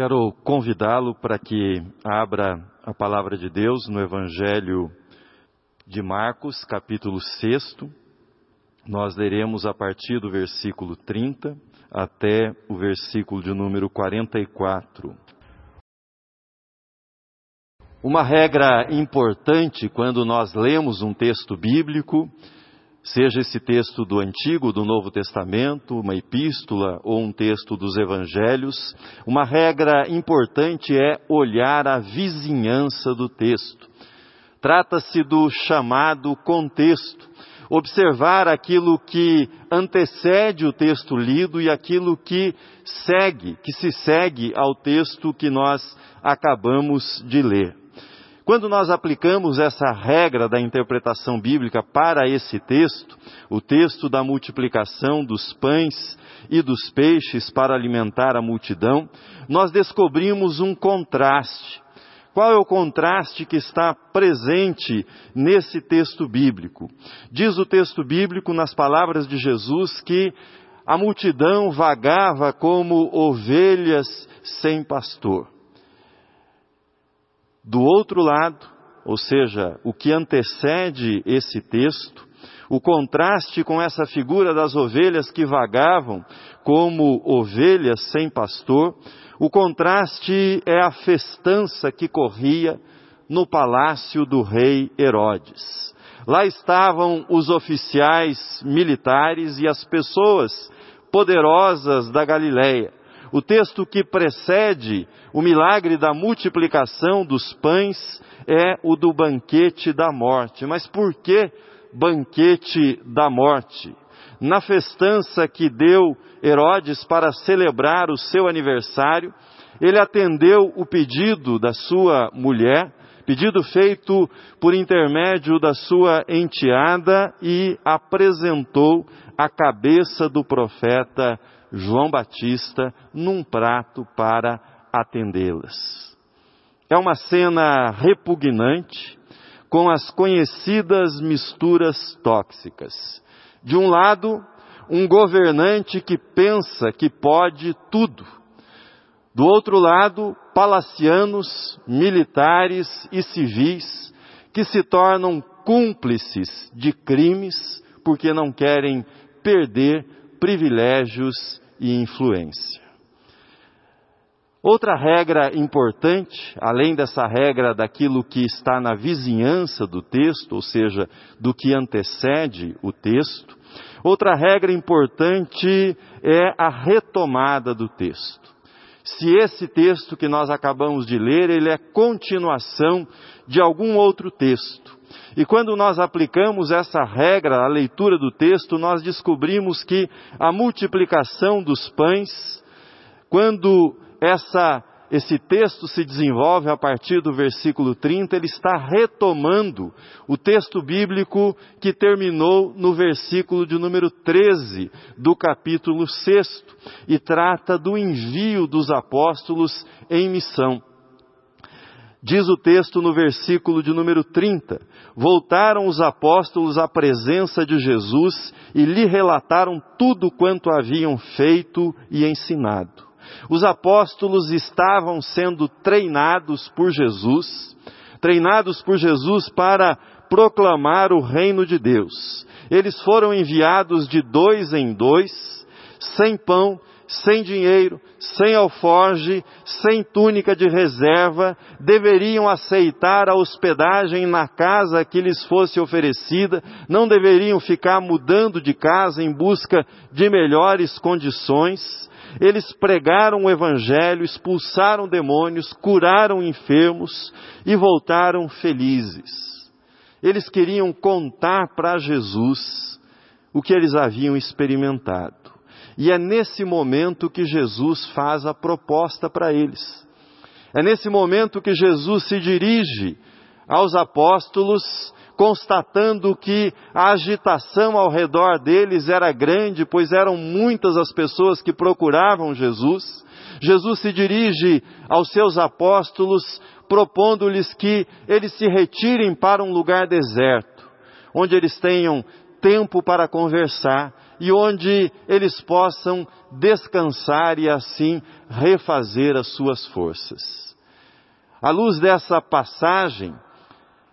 Quero convidá-lo para que abra a palavra de Deus no Evangelho de Marcos, capítulo 6. Nós leremos a partir do versículo 30 até o versículo de número 44. Uma regra importante quando nós lemos um texto bíblico seja esse texto do Antigo, do Novo Testamento, uma epístola ou um texto dos Evangelhos, uma regra importante é olhar a vizinhança do texto. Trata-se do chamado contexto, observar aquilo que antecede o texto lido e aquilo que segue, que se segue ao texto que nós acabamos de ler. Quando nós aplicamos essa regra da interpretação bíblica para esse texto, o texto da multiplicação dos pães e dos peixes para alimentar a multidão, nós descobrimos um contraste. Qual é o contraste que está presente nesse texto bíblico? Diz o texto bíblico, nas palavras de Jesus, que a multidão vagava como ovelhas sem pastor. Do outro lado, ou seja, o que antecede esse texto, o contraste com essa figura das ovelhas que vagavam como ovelhas sem pastor, o contraste é a festança que corria no palácio do rei Herodes. Lá estavam os oficiais militares e as pessoas poderosas da Galileia. O texto que precede o milagre da multiplicação dos pães é o do banquete da morte. Mas por que banquete da morte? Na festança que deu Herodes para celebrar o seu aniversário, ele atendeu o pedido da sua mulher, pedido feito por intermédio da sua enteada e apresentou a cabeça do profeta João Batista num prato para atendê-las. É uma cena repugnante com as conhecidas misturas tóxicas. De um lado, um governante que pensa que pode tudo. Do outro lado, palacianos, militares e civis que se tornam cúmplices de crimes porque não querem perder privilégios e influência. Outra regra importante, além dessa regra daquilo que está na vizinhança do texto, ou seja, do que antecede o texto, outra regra importante é a retomada do texto. Se esse texto que nós acabamos de ler, ele é continuação de algum outro texto. E quando nós aplicamos essa regra à leitura do texto, nós descobrimos que a multiplicação dos pães, quando essa, esse texto se desenvolve a partir do versículo 30, ele está retomando o texto bíblico que terminou no versículo de número 13 do capítulo 6 e trata do envio dos apóstolos em missão. Diz o texto no versículo de número 30: Voltaram os apóstolos à presença de Jesus e lhe relataram tudo quanto haviam feito e ensinado. Os apóstolos estavam sendo treinados por Jesus, treinados por Jesus para proclamar o reino de Deus. Eles foram enviados de dois em dois, sem pão, sem dinheiro, sem alforge, sem túnica de reserva, deveriam aceitar a hospedagem na casa que lhes fosse oferecida, não deveriam ficar mudando de casa em busca de melhores condições. Eles pregaram o Evangelho, expulsaram demônios, curaram enfermos e voltaram felizes. Eles queriam contar para Jesus o que eles haviam experimentado. E é nesse momento que Jesus faz a proposta para eles. É nesse momento que Jesus se dirige aos apóstolos, constatando que a agitação ao redor deles era grande, pois eram muitas as pessoas que procuravam Jesus. Jesus se dirige aos seus apóstolos, propondo-lhes que eles se retirem para um lugar deserto, onde eles tenham tempo para conversar e onde eles possam descansar e assim refazer as suas forças. À luz dessa passagem,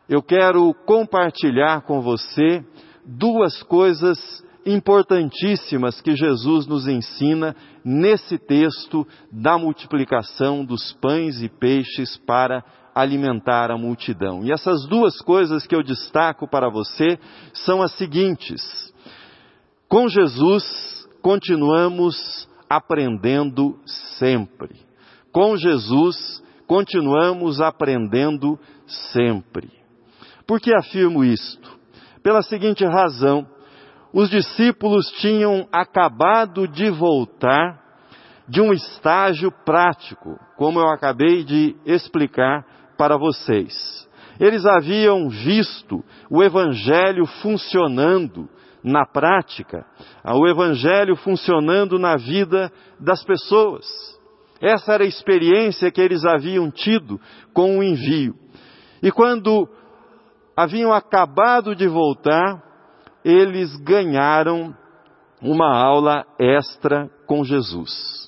eu quero compartilhar com você duas coisas importantíssimas que Jesus nos ensina nesse texto da multiplicação dos pães e peixes para alimentar a multidão. E essas duas coisas que eu destaco para você são as seguintes: com Jesus continuamos aprendendo sempre. Com Jesus continuamos aprendendo sempre. Por que afirmo isto? Pela seguinte razão: os discípulos tinham acabado de voltar de um estágio prático, como eu acabei de explicar para vocês. Eles haviam visto o Evangelho funcionando na prática, o Evangelho funcionando na vida das pessoas. Essa era a experiência que eles haviam tido com o envio. E quando haviam acabado de voltar, eles ganharam uma aula extra com Jesus.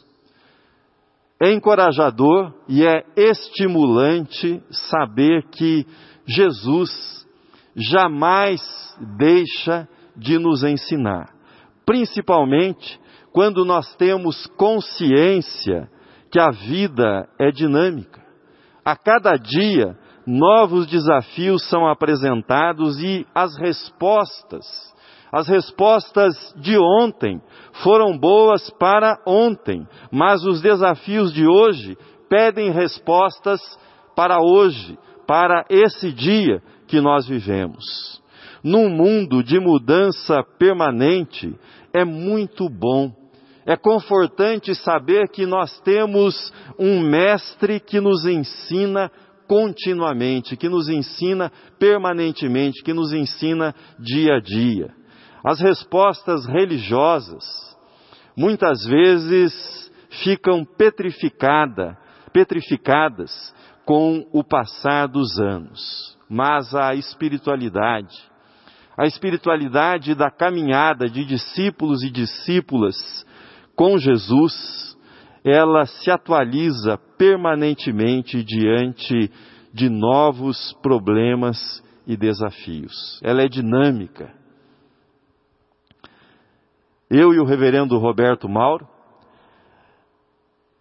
É encorajador e é estimulante saber que Jesus jamais deixa de nos ensinar, principalmente quando nós temos consciência que a vida é dinâmica. A cada dia, novos desafios são apresentados e as respostas, as respostas de ontem foram boas para ontem, mas os desafios de hoje pedem respostas para hoje, para esse dia que nós vivemos. Num mundo de mudança permanente, é muito bom é confortante saber que nós temos um mestre que nos ensina continuamente, que nos ensina permanentemente, que nos ensina dia a dia. As respostas religiosas muitas vezes ficam petrificada, petrificadas com o passar dos anos, mas a espiritualidade, a espiritualidade da caminhada de discípulos e discípulas com Jesus, ela se atualiza permanentemente diante de novos problemas e desafios. Ela é dinâmica. Eu e o reverendo Roberto Mauro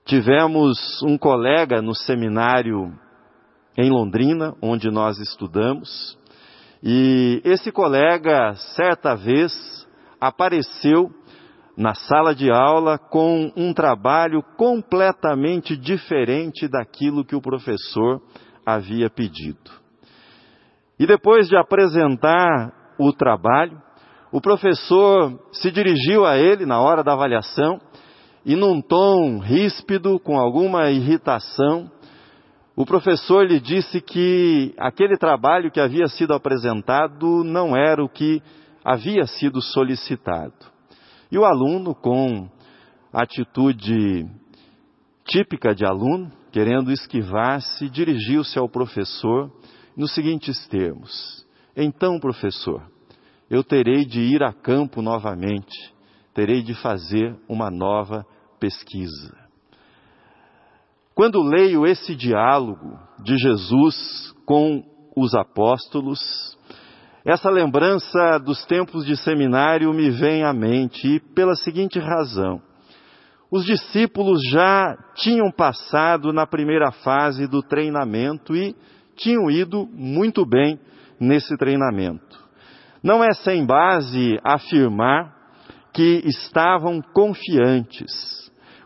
tivemos um colega no seminário em Londrina, onde nós estudamos, e esse colega, certa vez, apareceu na sala de aula com um trabalho completamente diferente daquilo que o professor havia pedido. E depois de apresentar o trabalho, o professor se dirigiu a ele na hora da avaliação e, num tom ríspido, com alguma irritação, o professor lhe disse que aquele trabalho que havia sido apresentado não era o que havia sido solicitado. E o aluno, com atitude típica de aluno, querendo esquivar-se, dirigiu-se ao professor nos seguintes termos: Então, professor, eu terei de ir a campo novamente, terei de fazer uma nova pesquisa. Quando leio esse diálogo de Jesus com os apóstolos, essa lembrança dos tempos de seminário me vem à mente e pela seguinte razão. Os discípulos já tinham passado na primeira fase do treinamento e tinham ido muito bem nesse treinamento. Não é sem base afirmar que estavam confiantes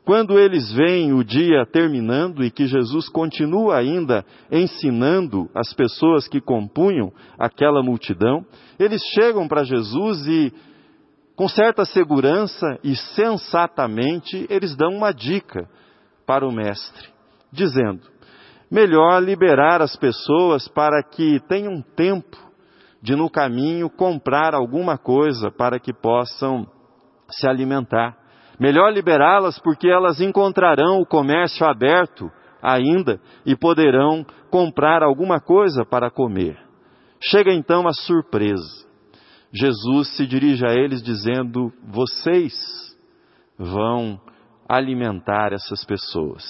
quando eles veem o dia terminando e que Jesus continua ainda ensinando as pessoas que compunham aquela multidão, eles chegam para Jesus e, com certa segurança e sensatamente, eles dão uma dica para o Mestre, dizendo: melhor liberar as pessoas para que tenham tempo de no caminho comprar alguma coisa para que possam se alimentar. Melhor liberá-las porque elas encontrarão o comércio aberto ainda e poderão comprar alguma coisa para comer. Chega então a surpresa. Jesus se dirige a eles dizendo: Vocês vão alimentar essas pessoas.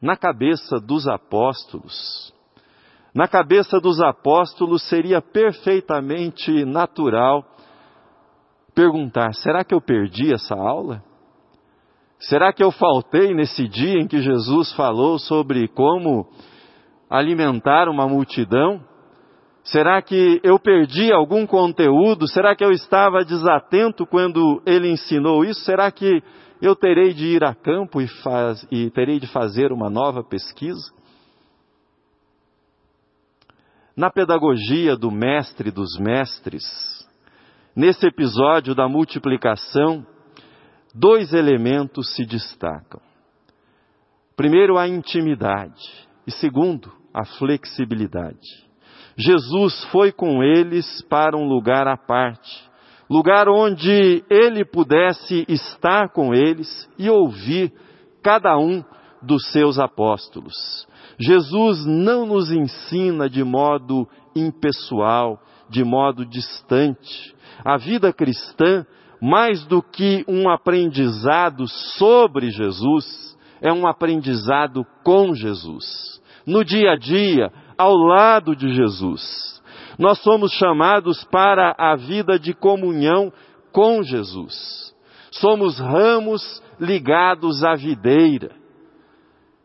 Na cabeça dos apóstolos, na cabeça dos apóstolos seria perfeitamente natural perguntar: será que eu perdi essa aula? Será que eu faltei nesse dia em que Jesus falou sobre como alimentar uma multidão? Será que eu perdi algum conteúdo? Será que eu estava desatento quando ele ensinou isso? Será que eu terei de ir a campo e, faz, e terei de fazer uma nova pesquisa? Na pedagogia do mestre dos mestres, nesse episódio da multiplicação, dois elementos se destacam. Primeiro, a intimidade, e segundo, a flexibilidade. Jesus foi com eles para um lugar à parte, lugar onde ele pudesse estar com eles e ouvir cada um dos seus apóstolos. Jesus não nos ensina de modo impessoal, de modo distante. A vida cristã, mais do que um aprendizado sobre Jesus, é um aprendizado com Jesus. No dia a dia, ao lado de Jesus. Nós somos chamados para a vida de comunhão com Jesus. Somos ramos ligados à videira.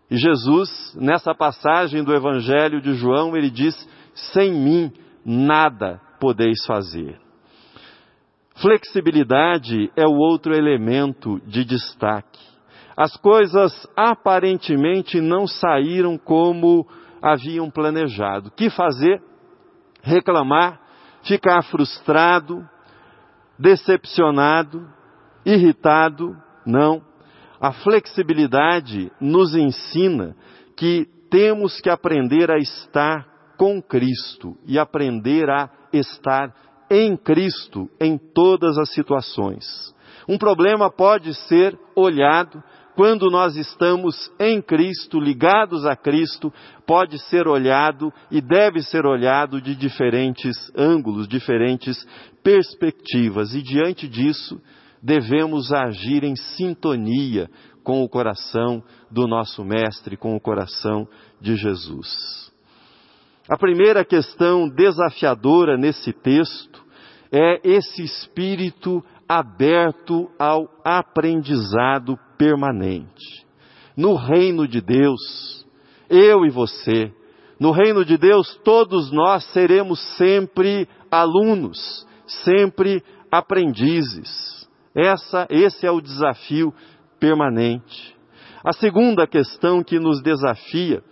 E Jesus, nessa passagem do Evangelho de João, ele diz: sem mim nada podeis fazer. Flexibilidade é o outro elemento de destaque. As coisas aparentemente não saíram como haviam planejado. Que fazer? Reclamar, ficar frustrado, decepcionado, irritado? Não. A flexibilidade nos ensina que temos que aprender a estar com Cristo e aprender a estar em Cristo em todas as situações. Um problema pode ser olhado quando nós estamos em Cristo, ligados a Cristo, pode ser olhado e deve ser olhado de diferentes ângulos, diferentes perspectivas. E diante disso, devemos agir em sintonia com o coração do nosso Mestre, com o coração de Jesus. A primeira questão desafiadora nesse texto é esse espírito aberto ao aprendizado permanente. No reino de Deus, eu e você, no reino de Deus, todos nós seremos sempre alunos, sempre aprendizes. Essa, esse é o desafio permanente. A segunda questão que nos desafia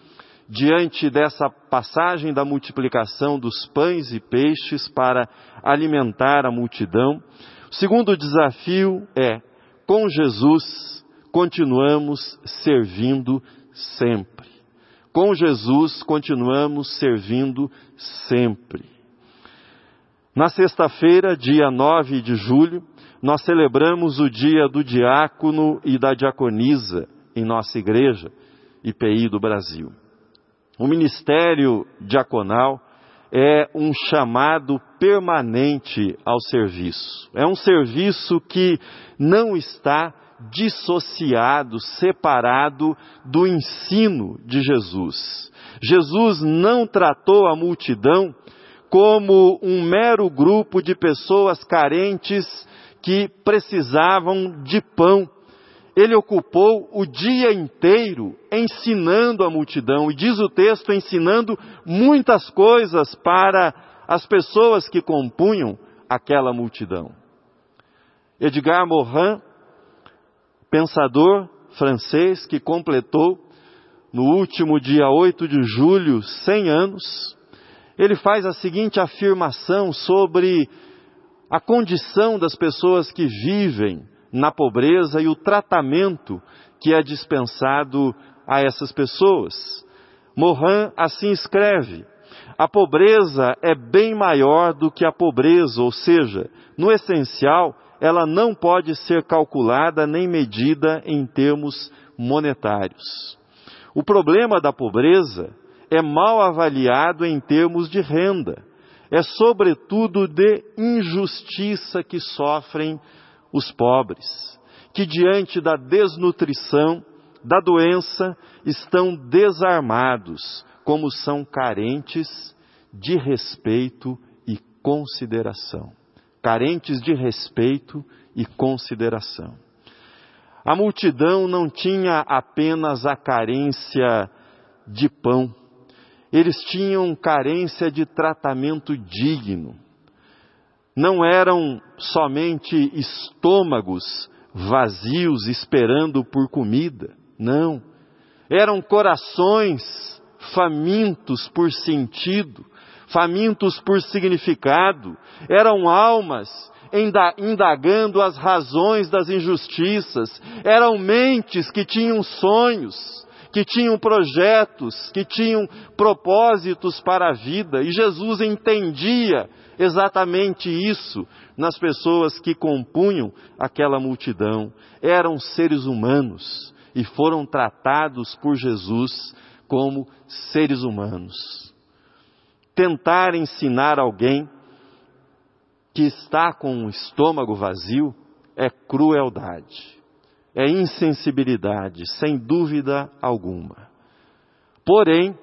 diante dessa passagem da multiplicação dos pães e peixes para alimentar a multidão, o segundo desafio é: com Jesus continuamos servindo sempre. Com Jesus continuamos servindo sempre. Na sexta-feira, dia 9 de julho, nós celebramos o dia do diácono e da diaconisa em nossa igreja, IPI do Brasil. O ministério diaconal é um chamado permanente ao serviço. É um serviço que não está dissociado, separado do ensino de Jesus. Jesus não tratou a multidão como um mero grupo de pessoas carentes que precisavam de pão. Ele ocupou o dia inteiro ensinando a multidão, e diz o texto, ensinando muitas coisas para as pessoas que compunham aquela multidão. Edgar Morin pensador francês que completou no último dia 8 de julho 100 anos, ele faz a seguinte afirmação sobre a condição das pessoas que vivem na pobreza e o tratamento que é dispensado a essas pessoas. Morin assim escreve: a pobreza é bem maior do que a pobreza, ou seja, no essencial, ela não pode ser calculada nem medida em termos monetários. O problema da pobreza é mal avaliado em termos de renda. é sobretudo de injustiça que sofrem os pobres, que diante da desnutrição, da doença, estão desarmados, como são carentes de respeito e consideração. Carentes de respeito e consideração. A multidão não tinha apenas a carência de pão, eles tinham carência de tratamento digno. Não eram somente estômagos vazios esperando por comida, não. Eram corações famintos por sentido, famintos por significado, eram almas indagando as razões das injustiças, eram mentes que tinham sonhos, que tinham projetos, que tinham propósitos para a vida, e Jesus entendia exatamente isso nas pessoas que compunham aquela multidão. Eram seres humanos e foram tratados por Jesus como seres humanos. Tentar ensinar alguém que está com o estômago vazio é crueldade, é insensibilidade, sem dúvida alguma. Porém,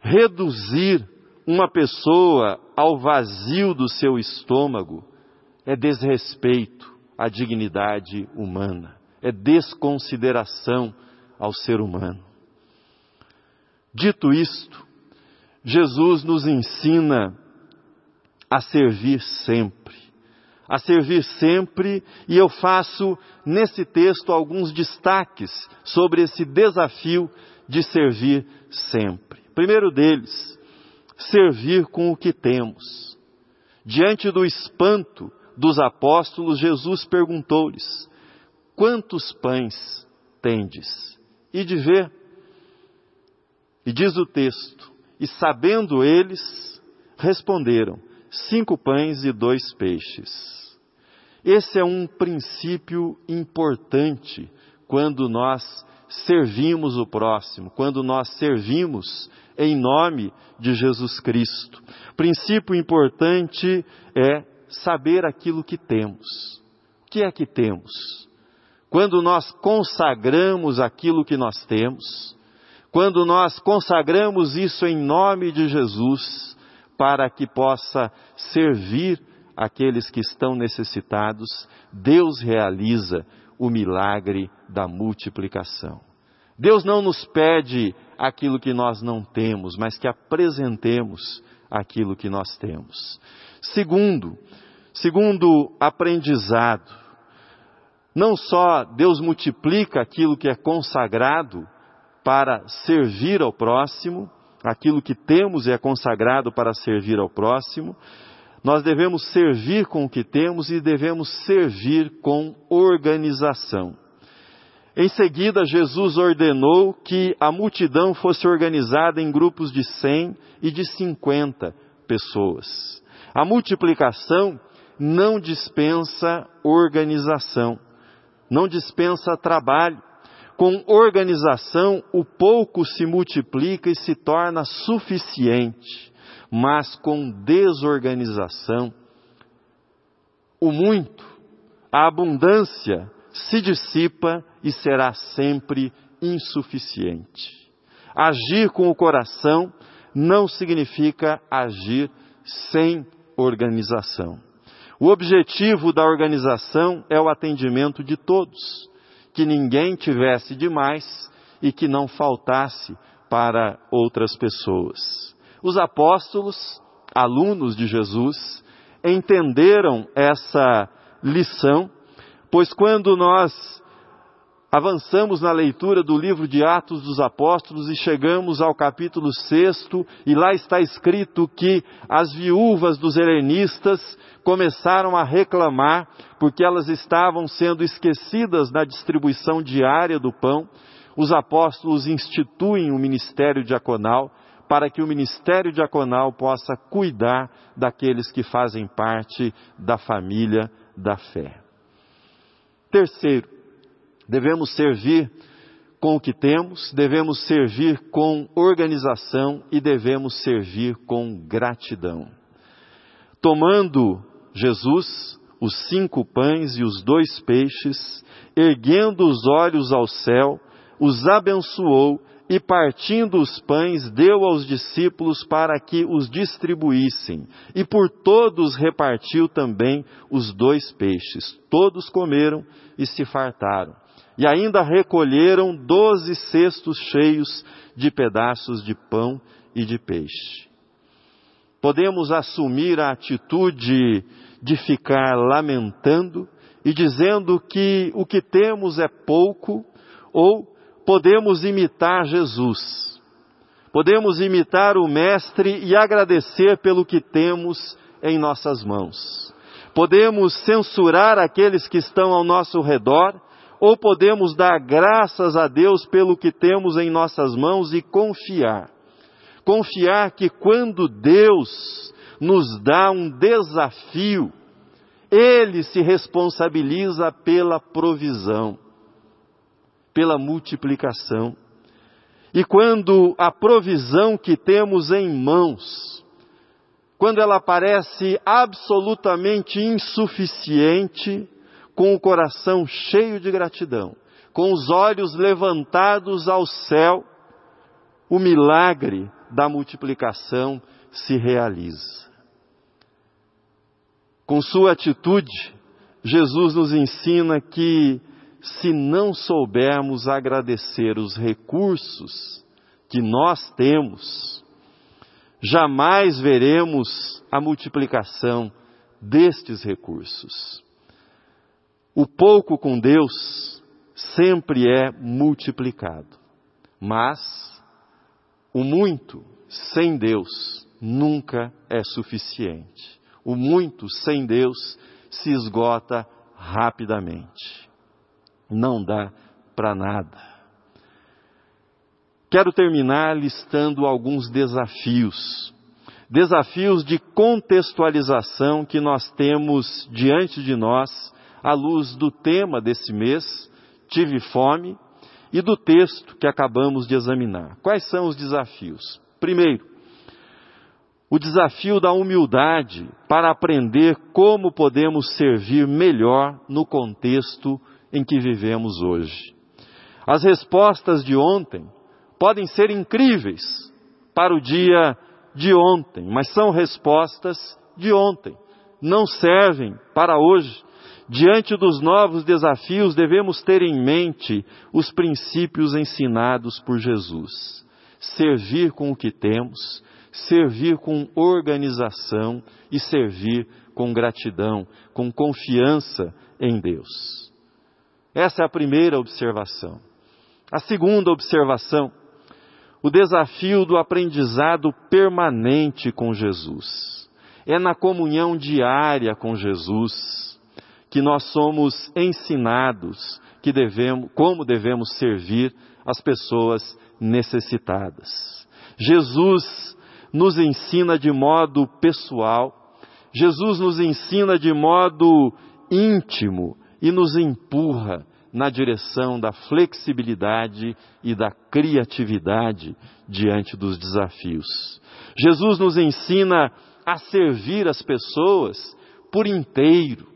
reduzir uma pessoa ao vazio do seu estômago é desrespeito à dignidade humana, é desconsideração ao ser humano. Dito isto, Jesus nos ensina a servir sempre. A servir sempre, e eu faço nesse texto alguns destaques sobre esse desafio de servir sempre. Primeiro deles, servir com o que temos. Diante do espanto dos apóstolos, Jesus perguntou-lhes: Quantos pães tendes? E de ver. E diz o texto: E sabendo eles, responderam: cinco pães e dois peixes. Esse é um princípio importante quando nós servimos o próximo, quando nós servimos em nome de Jesus Cristo. Princípio importante é saber aquilo que temos. O que é que temos? Quando nós consagramos aquilo que nós temos, quando nós consagramos isso em nome de Jesus, para que possa servir aqueles que estão necessitados, Deus realiza o milagre da multiplicação. Deus não nos pede aquilo que nós não temos, mas que apresentemos aquilo que nós temos. Segundo, segundo aprendizado, não só Deus multiplica aquilo que é consagrado para servir ao próximo, aquilo que temos é consagrado para servir ao próximo, nós devemos servir com o que temos e devemos servir com organização. Em seguida, Jesus ordenou que a multidão fosse organizada em grupos de 100 e de 50 pessoas. A multiplicação não dispensa organização, não dispensa trabalho. Com organização, o pouco se multiplica e se torna suficiente, mas com desorganização, o muito, a abundância, se dissipa e será sempre insuficiente. Agir com o coração não significa agir sem organização. O objetivo da organização é o atendimento de todos que ninguém tivesse demais e que não faltasse para outras pessoas. Os apóstolos, alunos de Jesus, entenderam essa lição, pois quando nós avançamos na leitura do livro de Atos dos Apóstolos e chegamos ao capítulo 6, e lá está escrito que as viúvas dos helenistas começaram a reclamar porque elas estavam sendo esquecidas na distribuição diária do pão. Os apóstolos instituem o ministério diaconal para que o ministério diaconal possa cuidar daqueles que fazem parte da família da fé. Terceiro, devemos servir com o que temos, devemos servir com organização e devemos servir com gratidão. Tomando Jesus os cinco pães e os dois peixes, erguendo os olhos ao céu, os abençoou e partindo os pães, deu aos discípulos para que os distribuíssem, e por todos repartiu também os dois peixes. Todos comeram e se fartaram. E ainda recolheram doze cestos cheios de pedaços de pão e de peixe. Podemos assumir a atitude de ficar lamentando e dizendo que o que temos é pouco, ou podemos imitar Jesus. Podemos imitar o Mestre e agradecer pelo que temos em nossas mãos. Podemos censurar aqueles que estão ao nosso redor, ou podemos dar graças a Deus pelo que temos em nossas mãos e confiar. Confiar que quando Deus nos dá um desafio, Ele se responsabiliza pela provisão pela multiplicação. E quando a provisão que temos em mãos, quando ela parece absolutamente insuficiente, com o coração cheio de gratidão, com os olhos levantados ao céu, o milagre da multiplicação se realiza. Com sua atitude, Jesus nos ensina que se não soubermos agradecer os recursos que nós temos, jamais veremos a multiplicação destes recursos. O pouco com Deus sempre é multiplicado, mas o muito sem Deus nunca é suficiente. O muito sem Deus se esgota rapidamente não dá para nada. Quero terminar listando alguns desafios. Desafios de contextualização que nós temos diante de nós, à luz do tema desse mês, Tive Fome, e do texto que acabamos de examinar. Quais são os desafios? Primeiro, o desafio da humildade para aprender como podemos servir melhor no contexto em que vivemos hoje. As respostas de ontem podem ser incríveis para o dia de ontem, mas são respostas de ontem, não servem para hoje. Diante dos novos desafios, devemos ter em mente os princípios ensinados por Jesus. Servir com o que temos, servir com organização e servir com gratidão, com confiança em Deus. Essa é a primeira observação. A segunda observação, o desafio do aprendizado permanente com Jesus. É na comunhão diária com Jesus que nós somos ensinados que devemos, como devemos servir as pessoas necessitadas. Jesus nos ensina de modo pessoal, Jesus nos ensina de modo íntimo e nos empurra na direção da flexibilidade e da criatividade diante dos desafios. Jesus nos ensina a servir as pessoas por inteiro,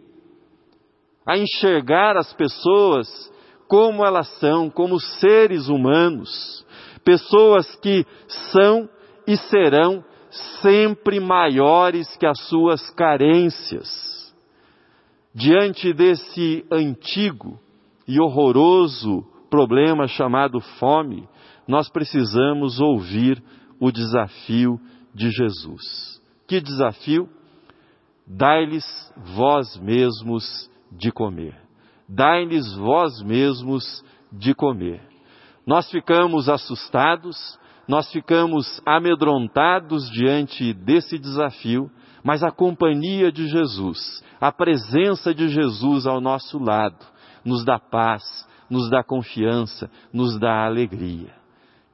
a enxergar as pessoas como elas são, como seres humanos, pessoas que são e serão sempre maiores que as suas carências diante desse antigo e horroroso problema chamado fome, nós precisamos ouvir o desafio de Jesus. Que desafio? Dai-lhes vós mesmos de comer. Dai-lhes vós mesmos de comer. Nós ficamos assustados, nós ficamos amedrontados diante desse desafio, mas a companhia de Jesus, a presença de Jesus ao nosso lado, nos dá paz, nos dá confiança, nos dá alegria.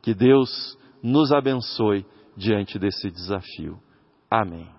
Que Deus nos abençoe diante desse desafio. Amém.